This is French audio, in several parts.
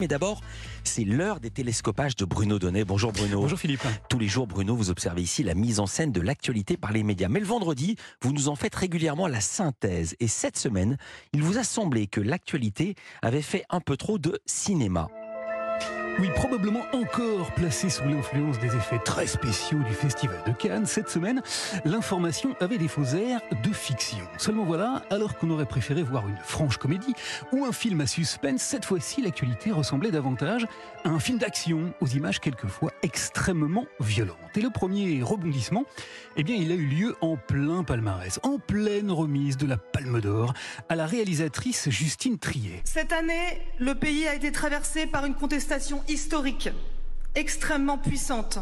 Mais d'abord, c'est l'heure des télescopages de Bruno Donnet. Bonjour Bruno. Bonjour Philippe. Tous les jours, Bruno, vous observez ici la mise en scène de l'actualité par les médias. Mais le vendredi, vous nous en faites régulièrement la synthèse. Et cette semaine, il vous a semblé que l'actualité avait fait un peu trop de cinéma. Oui, probablement encore placé sous l'influence des effets très spéciaux du Festival de Cannes, cette semaine, l'information avait des faux airs de fiction. Seulement voilà, alors qu'on aurait préféré voir une franche comédie ou un film à suspense, cette fois-ci l'actualité ressemblait davantage à un film d'action aux images quelquefois extrêmement violentes. Et le premier rebondissement, eh bien, il a eu lieu en plein palmarès, en pleine remise de la Palme d'Or à la réalisatrice Justine Triet. Cette année, le pays a été traversé par une contestation historique, extrêmement puissante,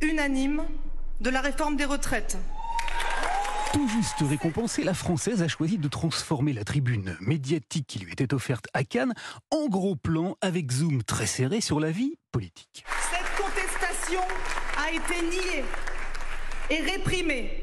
unanime, de la réforme des retraites. Tout juste récompensée, la Française a choisi de transformer la tribune médiatique qui lui était offerte à Cannes en gros plan avec zoom très serré sur la vie politique. Cette contestation a été niée et réprimée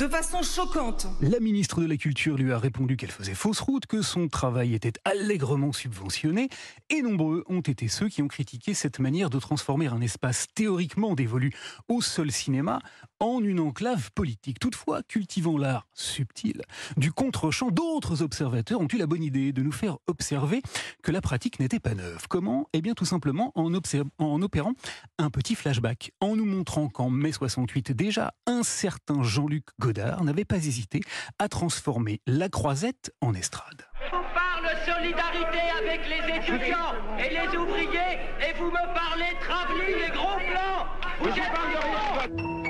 de façon choquante. La ministre de la Culture lui a répondu qu'elle faisait fausse route, que son travail était allègrement subventionné, et nombreux ont été ceux qui ont critiqué cette manière de transformer un espace théoriquement dévolu au seul cinéma en une enclave politique. Toutefois, cultivant l'art subtil du contre-champ, d'autres observateurs ont eu la bonne idée de nous faire observer que la pratique n'était pas neuve. Comment? Eh bien tout simplement en, opérant un petit flashback, en nous montrant qu'en mai 68 déjà, un certain Jean-Luc Godard n'avait pas hésité à transformer la croisette en estrade. Parle solidarité avec les étudiants et les ouvriers et vous me parlez travelling et gros plans. Vous êtes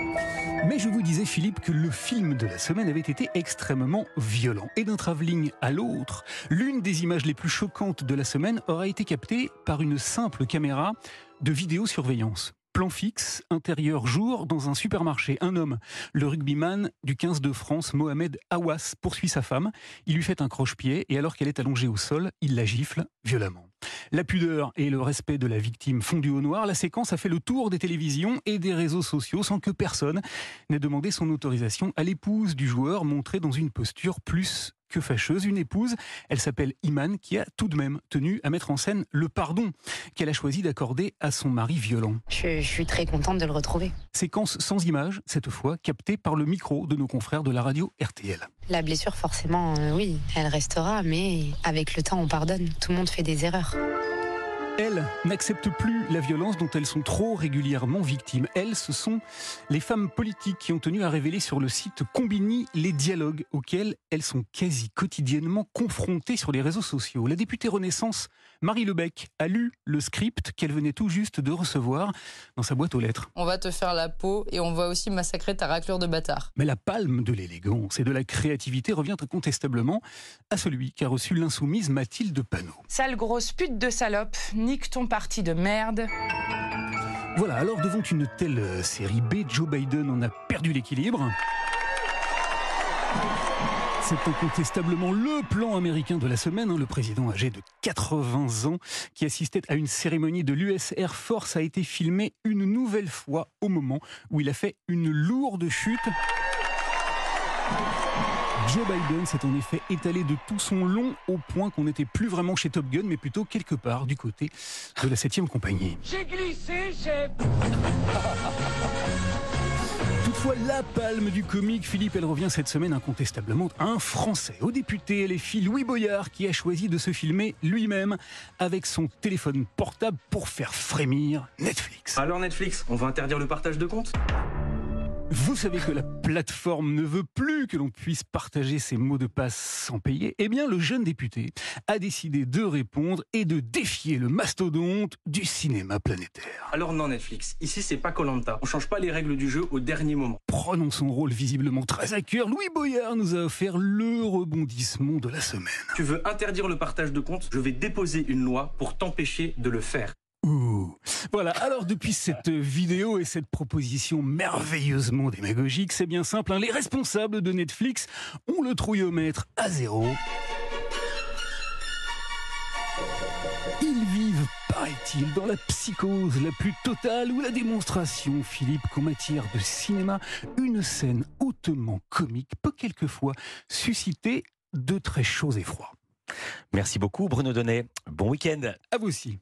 mais je vous disais, Philippe, que le film de la semaine avait été extrêmement violent. Et d'un travelling à l'autre, l'une des images les plus choquantes de la semaine aura été captée par une simple caméra de vidéosurveillance. Plan fixe, intérieur jour, dans un supermarché. Un homme, le rugbyman du 15 de France, Mohamed Awas, poursuit sa femme. Il lui fait un croche-pied et alors qu'elle est allongée au sol, il la gifle violemment. La pudeur et le respect de la victime fondus au noir, la séquence a fait le tour des télévisions et des réseaux sociaux sans que personne n'ait demandé son autorisation à l'épouse du joueur montrée dans une posture plus que fâcheuse, une épouse, elle s'appelle Iman, qui a tout de même tenu à mettre en scène le pardon qu'elle a choisi d'accorder à son mari violent. Je, suis très contente de le retrouver. Séquence sans image, cette fois captée par le micro de nos confrères de la radio RTL. La blessure, forcément, euh, oui, elle restera, mais avec le temps, on pardonne. Tout le monde fait des erreurs. Elles n'acceptent plus la violence dont elles sont trop régulièrement victimes. Elles, ce sont les femmes politiques qui ont tenu à révéler sur le site Combini les dialogues auxquels elles sont quasi quotidiennement confrontées sur les réseaux sociaux. La députée Renaissance, Marie Lebec, a lu le script qu'elle venait tout juste de recevoir dans sa boîte aux lettres. On va te faire la peau et on va aussi massacrer ta raclure de bâtard. Mais la palme de l'élégance et de la créativité revient incontestablement à celui qui a reçu l'insoumise Mathilde Panot. Sale grosse pute de salope, ton parti de merde. Voilà, alors devant une telle série B, Joe Biden en a perdu l'équilibre. C'est incontestablement le plan américain de la semaine. Hein. Le président âgé de 80 ans qui assistait à une cérémonie de l'US Air Force a été filmé une nouvelle fois au moment où il a fait une lourde chute. Joe Biden s'est en effet étalé de tout son long au point qu'on n'était plus vraiment chez Top Gun, mais plutôt quelque part du côté de la 7 compagnie. J'ai glissé, chef Toutefois, la palme du comique, Philippe, elle revient cette semaine incontestablement à un Français, au député LFI Louis Boyard, qui a choisi de se filmer lui-même avec son téléphone portable pour faire frémir Netflix. Alors Netflix, on va interdire le partage de comptes? Vous savez que la plateforme ne veut plus que l'on puisse partager ses mots de passe sans payer Eh bien, le jeune député a décidé de répondre et de défier le mastodonte du cinéma planétaire. Alors non, Netflix, ici c'est pas Colanta. On change pas les règles du jeu au dernier moment. Prenons son rôle visiblement très à cœur, Louis Boyard nous a offert le rebondissement de la semaine. Tu veux interdire le partage de comptes? Je vais déposer une loi pour t'empêcher de le faire. Voilà, alors depuis cette vidéo et cette proposition merveilleusement démagogique, c'est bien simple, hein. les responsables de Netflix ont le trouillomètre à zéro. Ils vivent, paraît-il, dans la psychose la plus totale ou la démonstration, Philippe, qu'en matière de cinéma, une scène hautement comique peut quelquefois susciter de très chauds effrois. Merci beaucoup Bruno Donnet. Bon week-end. À vous aussi.